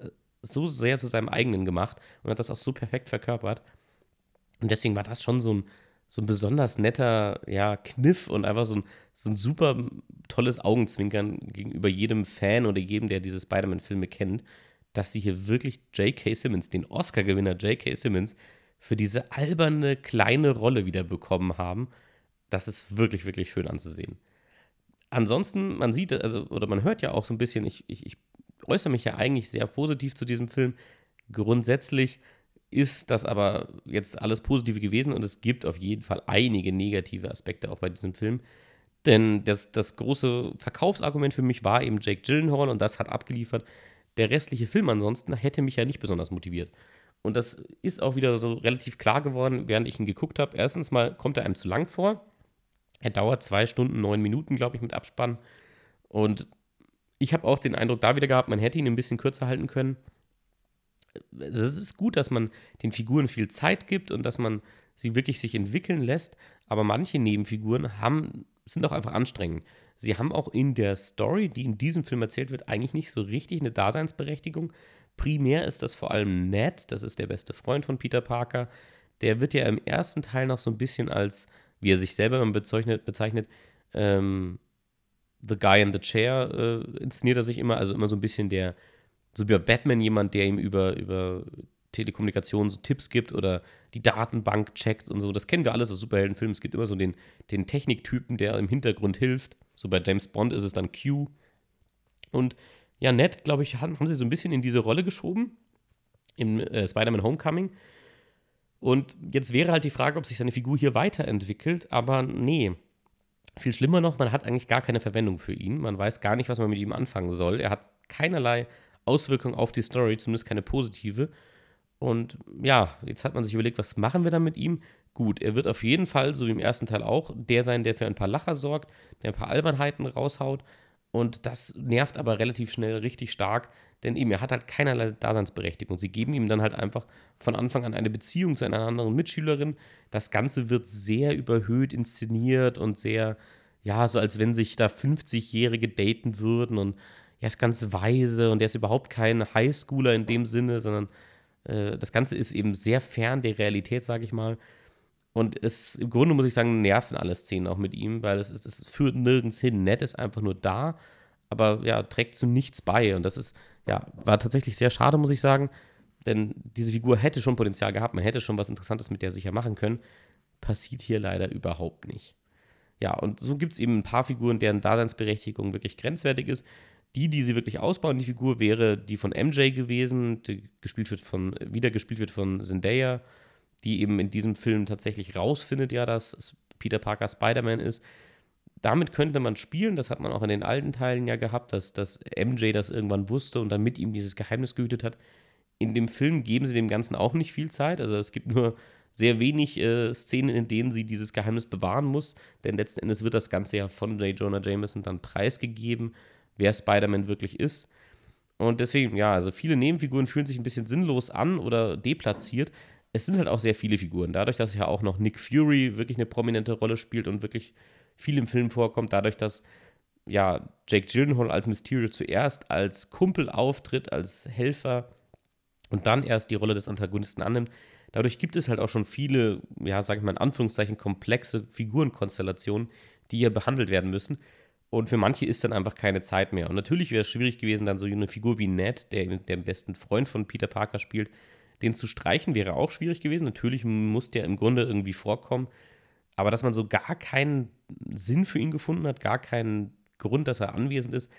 äh, so sehr zu seinem eigenen gemacht und hat das auch so perfekt verkörpert. Und deswegen war das schon so ein, so ein besonders netter ja, Kniff und einfach so ein, so ein super tolles Augenzwinkern gegenüber jedem Fan oder jedem, der diese Spider-Man-Filme kennt, dass sie hier wirklich J.K. Simmons, den Oscar-Gewinner J.K. Simmons, für diese alberne kleine Rolle wieder bekommen haben. Das ist wirklich, wirklich schön anzusehen. Ansonsten, man sieht, also, oder man hört ja auch so ein bisschen, ich, ich, ich äußere mich ja eigentlich sehr positiv zu diesem Film. Grundsätzlich ist das aber jetzt alles Positive gewesen und es gibt auf jeden Fall einige negative Aspekte auch bei diesem Film. Denn das, das große Verkaufsargument für mich war eben Jake Gyllenhaal und das hat abgeliefert. Der restliche Film ansonsten hätte mich ja nicht besonders motiviert. Und das ist auch wieder so relativ klar geworden, während ich ihn geguckt habe. Erstens mal kommt er einem zu lang vor. Er dauert zwei Stunden, neun Minuten, glaube ich, mit Abspann. Und ich habe auch den Eindruck da wieder gehabt, man hätte ihn ein bisschen kürzer halten können. Es ist gut, dass man den Figuren viel Zeit gibt und dass man sie wirklich sich entwickeln lässt, aber manche Nebenfiguren haben, sind auch einfach anstrengend. Sie haben auch in der Story, die in diesem Film erzählt wird, eigentlich nicht so richtig eine Daseinsberechtigung. Primär ist das vor allem Ned, das ist der beste Freund von Peter Parker. Der wird ja im ersten Teil noch so ein bisschen als wie er sich selber bezeichnet, bezeichnet ähm, The Guy in the Chair äh, inszeniert er sich immer, also immer so ein bisschen der, so wie bei Batman jemand, der ihm über, über Telekommunikation so Tipps gibt oder die Datenbank checkt und so. Das kennen wir alles aus Superheldenfilmen. Es gibt immer so den, den Techniktypen, der im Hintergrund hilft. So bei James Bond ist es dann Q. Und ja, Ned, glaube ich, haben, haben sie so ein bisschen in diese Rolle geschoben im äh, Spider-Man Homecoming. Und jetzt wäre halt die Frage, ob sich seine Figur hier weiterentwickelt, aber nee. Viel schlimmer noch, man hat eigentlich gar keine Verwendung für ihn. Man weiß gar nicht, was man mit ihm anfangen soll. Er hat keinerlei Auswirkung auf die Story, zumindest keine positive. Und ja, jetzt hat man sich überlegt, was machen wir dann mit ihm? Gut, er wird auf jeden Fall, so wie im ersten Teil auch, der sein, der für ein paar Lacher sorgt, der ein paar Albernheiten raushaut. Und das nervt aber relativ schnell richtig stark, denn eben, er hat halt keinerlei Daseinsberechtigung. Sie geben ihm dann halt einfach von Anfang an eine Beziehung zu einer anderen Mitschülerin. Das Ganze wird sehr überhöht inszeniert und sehr, ja, so als wenn sich da 50-Jährige daten würden und er ist ganz weise und er ist überhaupt kein Highschooler in dem Sinne, sondern äh, das Ganze ist eben sehr fern der Realität, sage ich mal. Und es, im Grunde muss ich sagen, nerven alle Szenen auch mit ihm, weil es, es, es führt nirgends hin. Nett ist einfach nur da, aber ja, trägt zu nichts bei. Und das ist ja, war tatsächlich sehr schade, muss ich sagen. Denn diese Figur hätte schon Potenzial gehabt, man hätte schon was Interessantes mit der sicher machen können. Passiert hier leider überhaupt nicht. Ja, und so gibt es eben ein paar Figuren, deren Daseinsberechtigung wirklich grenzwertig ist. Die, die sie wirklich ausbauen, die Figur wäre die von MJ gewesen, die gespielt wird von, wieder gespielt wird von Zendaya, die eben in diesem Film tatsächlich rausfindet, ja, dass Peter Parker Spider-Man ist damit könnte man spielen, das hat man auch in den alten Teilen ja gehabt, dass, dass MJ das irgendwann wusste und dann mit ihm dieses Geheimnis gehütet hat. In dem Film geben sie dem Ganzen auch nicht viel Zeit. Also es gibt nur sehr wenig äh, Szenen, in denen sie dieses Geheimnis bewahren muss, denn letzten Endes wird das Ganze ja von J. Jonah Jameson dann preisgegeben, wer Spider-Man wirklich ist. Und deswegen, ja, also viele Nebenfiguren fühlen sich ein bisschen sinnlos an oder deplatziert. Es sind halt auch sehr viele Figuren. Dadurch, dass ja auch noch Nick Fury wirklich eine prominente Rolle spielt und wirklich viel im Film vorkommt, dadurch, dass ja, Jake Gyllenhaal als Mysterio zuerst als Kumpel auftritt, als Helfer und dann erst die Rolle des Antagonisten annimmt. Dadurch gibt es halt auch schon viele, ja, sage ich mal in Anführungszeichen, komplexe Figurenkonstellationen, die hier behandelt werden müssen. Und für manche ist dann einfach keine Zeit mehr. Und natürlich wäre es schwierig gewesen, dann so eine Figur wie Ned, der den besten Freund von Peter Parker spielt, den zu streichen, wäre auch schwierig gewesen. Natürlich muss der im Grunde irgendwie vorkommen. Aber dass man so gar keinen Sinn für ihn gefunden hat, gar keinen Grund, dass er anwesend ist,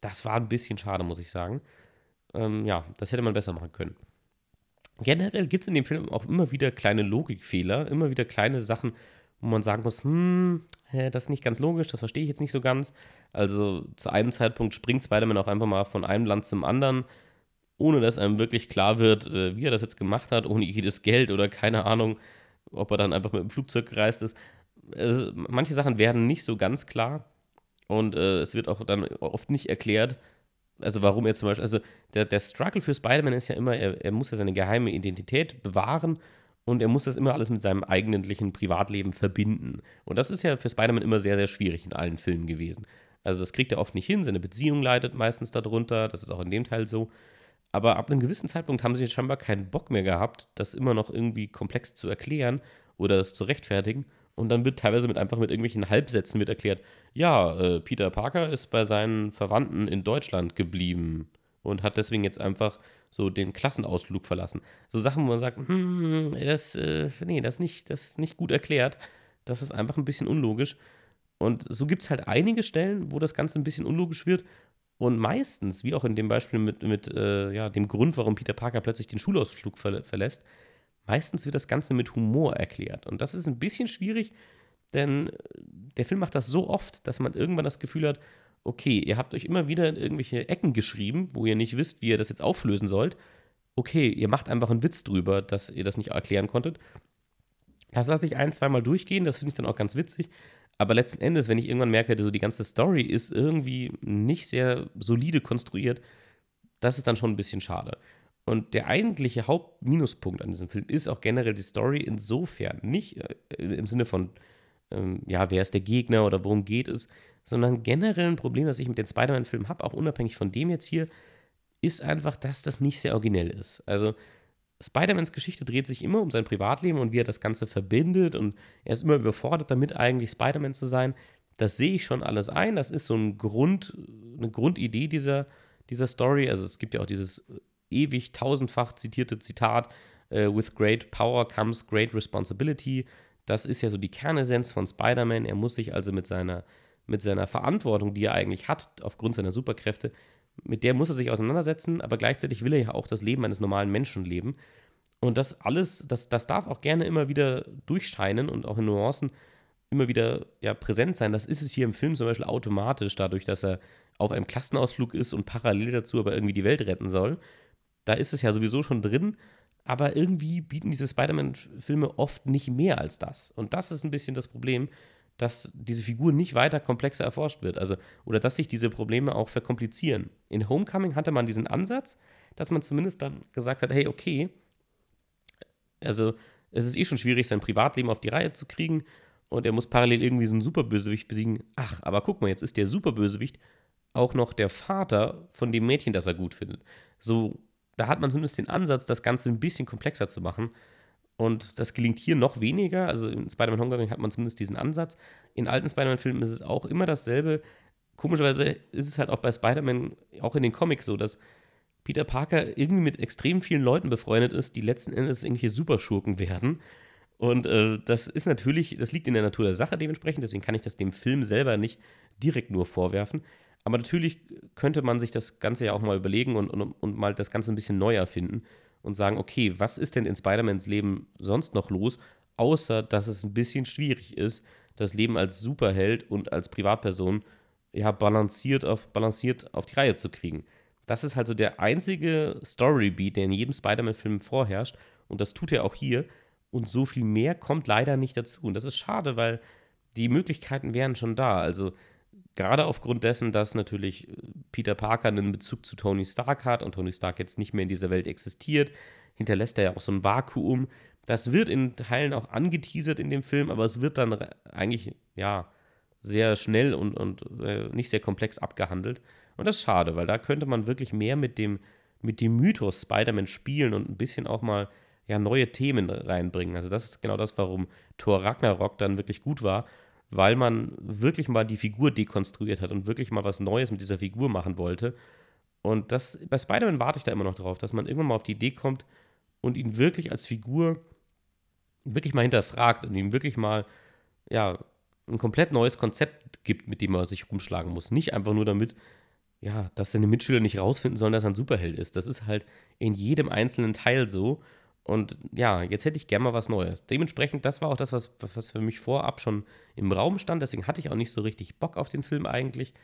das war ein bisschen schade, muss ich sagen. Ähm, ja, das hätte man besser machen können. Generell gibt es in dem Film auch immer wieder kleine Logikfehler, immer wieder kleine Sachen, wo man sagen muss, hm, das ist nicht ganz logisch, das verstehe ich jetzt nicht so ganz. Also zu einem Zeitpunkt springt Spider-Man auch einfach mal von einem Land zum anderen, ohne dass einem wirklich klar wird, äh, wie er das jetzt gemacht hat, ohne jedes Geld oder keine Ahnung ob er dann einfach mit dem Flugzeug gereist ist. Es, manche Sachen werden nicht so ganz klar und äh, es wird auch dann oft nicht erklärt, also warum er zum Beispiel, also der, der Struggle für Spider-Man ist ja immer, er, er muss ja seine geheime Identität bewahren und er muss das immer alles mit seinem eigentlichen Privatleben verbinden. Und das ist ja für Spider-Man immer sehr, sehr schwierig in allen Filmen gewesen. Also das kriegt er oft nicht hin, seine Beziehung leidet meistens darunter, das ist auch in dem Teil so. Aber ab einem gewissen Zeitpunkt haben sie scheinbar keinen Bock mehr gehabt, das immer noch irgendwie komplex zu erklären oder das zu rechtfertigen. Und dann wird teilweise mit einfach mit irgendwelchen Halbsätzen wird erklärt, ja, äh, Peter Parker ist bei seinen Verwandten in Deutschland geblieben und hat deswegen jetzt einfach so den Klassenausflug verlassen. So Sachen, wo man sagt, hm, das, äh, nee, das nicht, das nicht gut erklärt. Das ist einfach ein bisschen unlogisch. Und so gibt es halt einige Stellen, wo das Ganze ein bisschen unlogisch wird. Und meistens, wie auch in dem Beispiel mit, mit äh, ja, dem Grund, warum Peter Parker plötzlich den Schulausflug ver verlässt, meistens wird das Ganze mit Humor erklärt. Und das ist ein bisschen schwierig, denn äh, der Film macht das so oft, dass man irgendwann das Gefühl hat, okay, ihr habt euch immer wieder in irgendwelche Ecken geschrieben, wo ihr nicht wisst, wie ihr das jetzt auflösen sollt. Okay, ihr macht einfach einen Witz drüber, dass ihr das nicht erklären konntet. Das lasse ich ein, zweimal durchgehen, das finde ich dann auch ganz witzig. Aber letzten Endes, wenn ich irgendwann merke, so die ganze Story ist irgendwie nicht sehr solide konstruiert, das ist dann schon ein bisschen schade. Und der eigentliche Hauptminuspunkt an diesem Film ist auch generell die Story insofern nicht äh, im Sinne von, ähm, ja, wer ist der Gegner oder worum geht es, sondern generell ein Problem, das ich mit den Spider-Man-Filmen habe, auch unabhängig von dem jetzt hier, ist einfach, dass das nicht sehr originell ist. Also Spider-Mans Geschichte dreht sich immer um sein Privatleben und wie er das Ganze verbindet und er ist immer überfordert damit, eigentlich Spider-Man zu sein. Das sehe ich schon alles ein. Das ist so ein Grund, eine Grundidee dieser, dieser Story. Also es gibt ja auch dieses ewig tausendfach zitierte Zitat, uh, with great power comes great responsibility. Das ist ja so die Kernessenz von Spider-Man. Er muss sich also mit seiner, mit seiner Verantwortung, die er eigentlich hat, aufgrund seiner Superkräfte, mit der muss er sich auseinandersetzen, aber gleichzeitig will er ja auch das Leben eines normalen Menschen leben. Und das alles, das, das darf auch gerne immer wieder durchscheinen und auch in Nuancen immer wieder ja, präsent sein. Das ist es hier im Film zum Beispiel automatisch, dadurch, dass er auf einem Klassenausflug ist und parallel dazu aber irgendwie die Welt retten soll. Da ist es ja sowieso schon drin, aber irgendwie bieten diese Spider-Man-Filme oft nicht mehr als das. Und das ist ein bisschen das Problem, dass diese Figur nicht weiter komplexer erforscht wird. Also, oder dass sich diese Probleme auch verkomplizieren. In Homecoming hatte man diesen Ansatz, dass man zumindest dann gesagt hat, hey, okay, also es ist eh schon schwierig, sein Privatleben auf die Reihe zu kriegen und er muss parallel irgendwie so einen Superbösewicht besiegen. Ach, aber guck mal, jetzt ist der Superbösewicht auch noch der Vater von dem Mädchen, das er gut findet. So, da hat man zumindest den Ansatz, das Ganze ein bisschen komplexer zu machen. Und das gelingt hier noch weniger. Also in Spider-Man Homecoming hat man zumindest diesen Ansatz. In alten Spider-Man-Filmen ist es auch immer dasselbe. Komischerweise ist es halt auch bei Spider-Man, auch in den Comics so, dass Peter Parker irgendwie mit extrem vielen Leuten befreundet ist, die letzten Endes irgendwelche Superschurken werden. Und äh, das ist natürlich, das liegt in der Natur der Sache dementsprechend, deswegen kann ich das dem Film selber nicht direkt nur vorwerfen. Aber natürlich könnte man sich das Ganze ja auch mal überlegen und, und, und mal das Ganze ein bisschen neu erfinden und sagen, okay, was ist denn in Spider-Mans Leben sonst noch los, außer dass es ein bisschen schwierig ist, das Leben als Superheld und als Privatperson ja balanciert auf, balanciert auf die Reihe zu kriegen. Das ist halt so der einzige Storybeat, der in jedem Spider-Man-Film vorherrscht. Und das tut er auch hier. Und so viel mehr kommt leider nicht dazu. Und das ist schade, weil die Möglichkeiten wären schon da. Also gerade aufgrund dessen, dass natürlich äh, Peter Parker einen Bezug zu Tony Stark hat und Tony Stark jetzt nicht mehr in dieser Welt existiert, hinterlässt er ja auch so ein Vakuum. Das wird in Teilen auch angeteasert in dem Film, aber es wird dann eigentlich, ja, sehr schnell und, und äh, nicht sehr komplex abgehandelt. Und das ist schade, weil da könnte man wirklich mehr mit dem, mit dem Mythos Spider-Man spielen und ein bisschen auch mal ja, neue Themen reinbringen. Also das ist genau das, warum Thor Ragnarok dann wirklich gut war, weil man wirklich mal die Figur dekonstruiert hat und wirklich mal was Neues mit dieser Figur machen wollte. Und das, bei Spider-Man warte ich da immer noch drauf, dass man irgendwann mal auf die Idee kommt und ihn wirklich als Figur wirklich mal hinterfragt und ihm wirklich mal, ja, ein komplett neues Konzept gibt, mit dem er sich rumschlagen muss. Nicht einfach nur damit, ja, dass seine Mitschüler nicht rausfinden sollen, dass er ein Superheld ist. Das ist halt in jedem einzelnen Teil so. Und ja, jetzt hätte ich gerne mal was Neues. Dementsprechend, das war auch das, was, was für mich vorab schon im Raum stand. Deswegen hatte ich auch nicht so richtig Bock auf den Film eigentlich.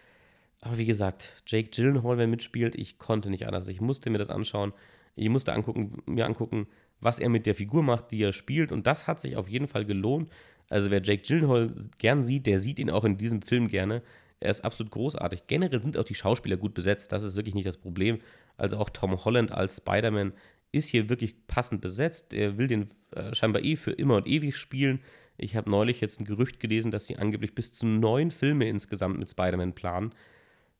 Aber wie gesagt, Jake Gyllenhaal, wer mitspielt, ich konnte nicht anders. Ich musste mir das anschauen. Ich musste angucken, mir angucken, was er mit der Figur macht, die er spielt. Und das hat sich auf jeden Fall gelohnt. Also wer Jake Gyllenhaal gern sieht, der sieht ihn auch in diesem Film gerne. Er ist absolut großartig. Generell sind auch die Schauspieler gut besetzt. Das ist wirklich nicht das Problem. Also auch Tom Holland als Spider-Man ist hier wirklich passend besetzt. Er will den äh, scheinbar eh für immer und ewig spielen. Ich habe neulich jetzt ein Gerücht gelesen, dass sie angeblich bis zu neun Filme insgesamt mit Spider-Man planen.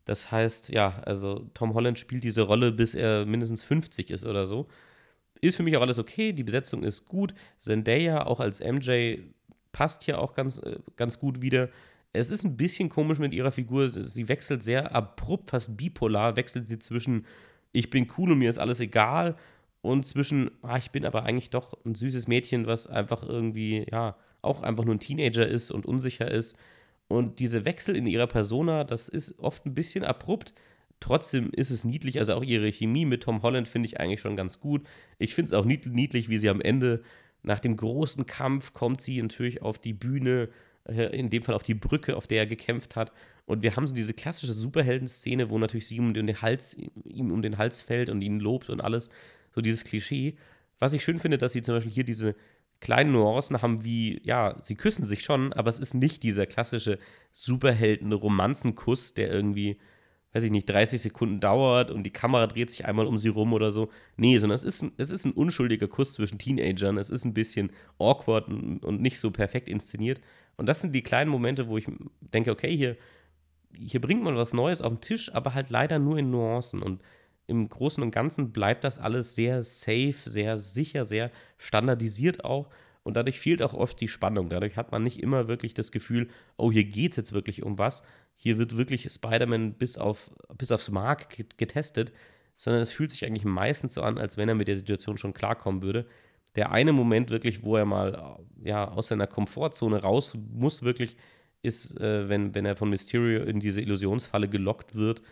Das heißt, ja, also Tom Holland spielt diese Rolle, bis er mindestens 50 ist oder so. Ist für mich auch alles okay, die Besetzung ist gut. Zendaya auch als MJ passt hier auch ganz, äh, ganz gut wieder. Es ist ein bisschen komisch mit ihrer Figur. Sie wechselt sehr abrupt, fast bipolar, wechselt sie zwischen ich bin cool und mir ist alles egal und zwischen ah, ich bin aber eigentlich doch ein süßes Mädchen, was einfach irgendwie, ja, auch einfach nur ein Teenager ist und unsicher ist. Und diese Wechsel in ihrer Persona, das ist oft ein bisschen abrupt. Trotzdem ist es niedlich. Also auch ihre Chemie mit Tom Holland finde ich eigentlich schon ganz gut. Ich finde es auch niedlich, wie sie am Ende nach dem großen Kampf kommt sie natürlich auf die Bühne, äh, in dem Fall auf die Brücke, auf der er gekämpft hat. Und wir haben so diese klassische Superhelden-Szene, wo natürlich sie um den Hals, ihm um den Hals fällt und ihn lobt und alles. So dieses Klischee. Was ich schön finde, dass sie zum Beispiel hier diese kleinen Nuancen haben, wie, ja, sie küssen sich schon, aber es ist nicht dieser klassische Superhelden-Romanzenkuss, der irgendwie weiß ich nicht, 30 Sekunden dauert und die Kamera dreht sich einmal um sie rum oder so. Nee, sondern es ist ein, es ist ein unschuldiger Kuss zwischen Teenagern. Es ist ein bisschen awkward und, nicht so perfekt inszeniert. Und das sind die kleinen Momente, wo ich denke, okay, hier, hier bringt man was Neues auf den Tisch, aber halt leider nur in Nuancen. Und im Großen und Ganzen bleibt das alles sehr safe, sehr sicher, sehr standardisiert auch. Und dadurch fehlt auch oft die Spannung. Dadurch hat man nicht immer wirklich das Gefühl, oh, hier geht es jetzt wirklich um was. Hier wird wirklich Spider-Man bis, auf, bis aufs Mark getestet, sondern es fühlt sich eigentlich meistens so an, als wenn er mit der Situation schon klarkommen würde. Der eine Moment wirklich, wo er mal ja, aus seiner Komfortzone raus muss, wirklich, ist, äh, wenn, wenn er von Mysterio in diese Illusionsfalle gelockt wird.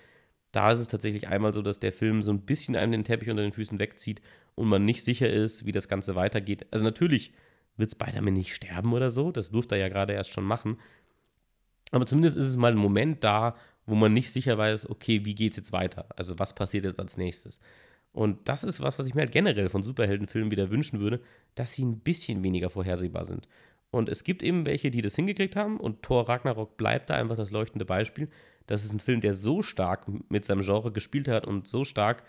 Da ist es tatsächlich einmal so, dass der Film so ein bisschen einem den Teppich unter den Füßen wegzieht und man nicht sicher ist, wie das Ganze weitergeht. Also natürlich wird Spider-Man nicht sterben oder so. Das durfte er ja gerade erst schon machen. Aber zumindest ist es mal ein Moment da, wo man nicht sicher weiß, okay, wie geht es jetzt weiter? Also was passiert jetzt als nächstes? Und das ist was, was ich mir halt generell von Superheldenfilmen wieder wünschen würde, dass sie ein bisschen weniger vorhersehbar sind. Und es gibt eben welche, die das hingekriegt haben und Thor Ragnarok bleibt da einfach das leuchtende Beispiel. Das ist ein Film, der so stark mit seinem Genre gespielt hat und so stark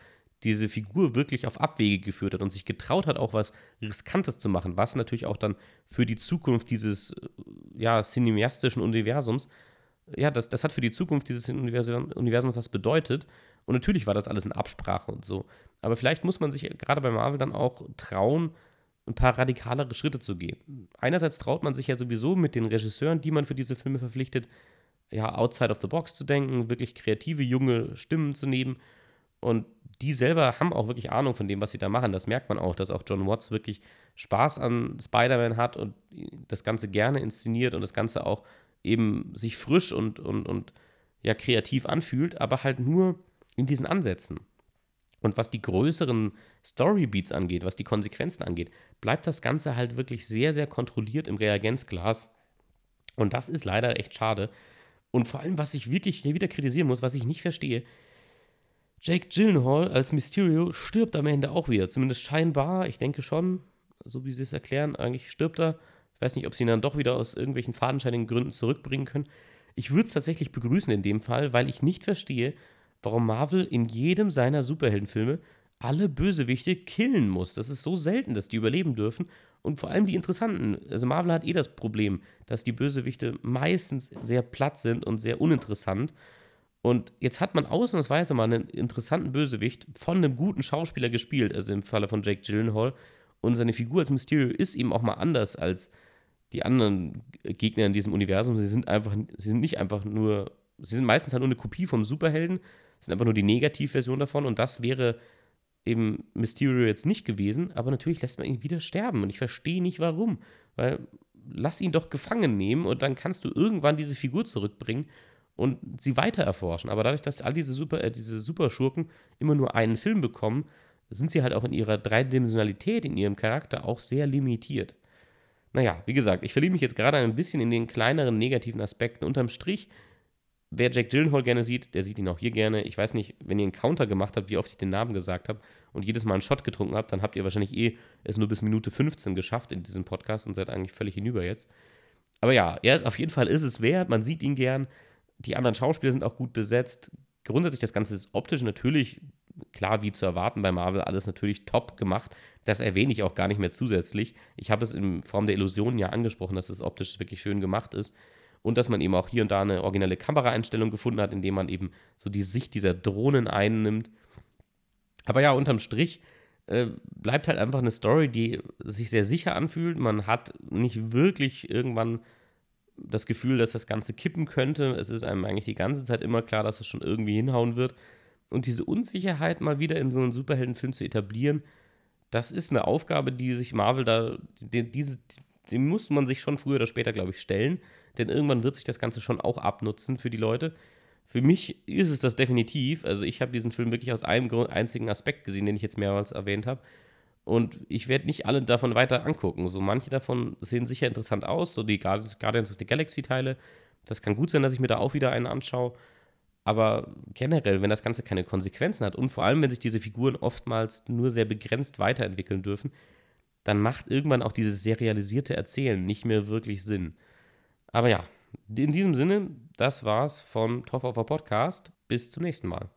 diese Figur wirklich auf Abwege geführt hat und sich getraut hat, auch was Riskantes zu machen, was natürlich auch dann für die Zukunft dieses äh, ja, cineastischen Universums, ja, das, das hat für die Zukunft dieses Universums was bedeutet. Und natürlich war das alles in Absprache und so. Aber vielleicht muss man sich gerade bei Marvel dann auch trauen, ein paar radikalere Schritte zu gehen. Einerseits traut man sich ja sowieso mit den Regisseuren, die man für diese Filme verpflichtet, ja, outside of the box zu denken, wirklich kreative junge Stimmen zu nehmen und die selber haben auch wirklich Ahnung von dem, was sie da machen. Das merkt man auch, dass auch John Watts wirklich Spaß an Spider-Man hat und das Ganze gerne inszeniert und das Ganze auch eben sich frisch und, und, und ja, kreativ anfühlt, aber halt nur in diesen Ansätzen. Und was die größeren Storybeats angeht, was die Konsequenzen angeht, bleibt das Ganze halt wirklich sehr, sehr kontrolliert im Reagenzglas. Und das ist leider echt schade. Und vor allem, was ich wirklich hier wieder kritisieren muss, was ich nicht verstehe, Jake Gyllenhaal als Mysterio stirbt am Ende auch wieder. Zumindest scheinbar, ich denke schon, so wie sie es erklären, eigentlich stirbt er. Ich weiß nicht, ob sie ihn dann doch wieder aus irgendwelchen fadenscheinigen Gründen zurückbringen können. Ich würde es tatsächlich begrüßen in dem Fall, weil ich nicht verstehe, warum Marvel in jedem seiner Superheldenfilme alle Bösewichte killen muss. Das ist so selten, dass die überleben dürfen. Und vor allem die interessanten. Also Marvel hat eh das Problem, dass die Bösewichte meistens sehr platt sind und sehr uninteressant. Und jetzt hat man ausnahmsweise mal einen interessanten Bösewicht von einem guten Schauspieler gespielt, also im Falle von Jake Gyllenhaal. Und seine Figur als Mysterio ist eben auch mal anders als die anderen Gegner in diesem Universum. Sie sind einfach, sie sind nicht einfach nur, sie sind meistens halt nur eine Kopie vom Superhelden, sind einfach nur die Negativversion davon. Und das wäre eben Mysterio jetzt nicht gewesen, aber natürlich lässt man ihn wieder sterben. Und ich verstehe nicht warum. Weil lass ihn doch gefangen nehmen und dann kannst du irgendwann diese Figur zurückbringen und sie weiter erforschen. Aber dadurch, dass all diese, Super, äh, diese Superschurken immer nur einen Film bekommen, sind sie halt auch in ihrer Dreidimensionalität, in ihrem Charakter auch sehr limitiert. Naja, wie gesagt, ich verliebe mich jetzt gerade ein bisschen in den kleineren negativen Aspekten. Unterm Strich, wer Jack Gyllenhaal gerne sieht, der sieht ihn auch hier gerne. Ich weiß nicht, wenn ihr einen Counter gemacht habt, wie oft ich den Namen gesagt habe und jedes Mal einen Shot getrunken habt, dann habt ihr wahrscheinlich eh es nur bis Minute 15 geschafft in diesem Podcast und seid eigentlich völlig hinüber jetzt. Aber ja, er ist, auf jeden Fall ist es wert, man sieht ihn gern die anderen Schauspieler sind auch gut besetzt. Grundsätzlich das Ganze ist optisch natürlich klar, wie zu erwarten bei Marvel, alles natürlich top gemacht. Das erwähne ich auch gar nicht mehr zusätzlich. Ich habe es in Form der Illusionen ja angesprochen, dass es optisch wirklich schön gemacht ist. Und dass man eben auch hier und da eine originelle Kameraeinstellung gefunden hat, indem man eben so die Sicht dieser Drohnen einnimmt. Aber ja, unterm Strich äh, bleibt halt einfach eine Story, die sich sehr sicher anfühlt. Man hat nicht wirklich irgendwann das Gefühl, dass das Ganze kippen könnte. Es ist einem eigentlich die ganze Zeit immer klar, dass es schon irgendwie hinhauen wird. Und diese Unsicherheit mal wieder in so einen Superheldenfilm zu etablieren, das ist eine Aufgabe, die sich Marvel da, die, diese, die muss man sich schon früher oder später, glaube ich, stellen. Denn irgendwann wird sich das Ganze schon auch abnutzen für die Leute. Für mich ist es das definitiv. Also ich habe diesen Film wirklich aus einem einzigen Aspekt gesehen, den ich jetzt mehrmals erwähnt habe. Und ich werde nicht alle davon weiter angucken. So manche davon sehen sicher interessant aus, so die Guardians of the Galaxy Teile. Das kann gut sein, dass ich mir da auch wieder einen anschaue. Aber generell, wenn das Ganze keine Konsequenzen hat und vor allem, wenn sich diese Figuren oftmals nur sehr begrenzt weiterentwickeln dürfen, dann macht irgendwann auch dieses serialisierte Erzählen nicht mehr wirklich Sinn. Aber ja, in diesem Sinne, das war's vom a Podcast. Bis zum nächsten Mal.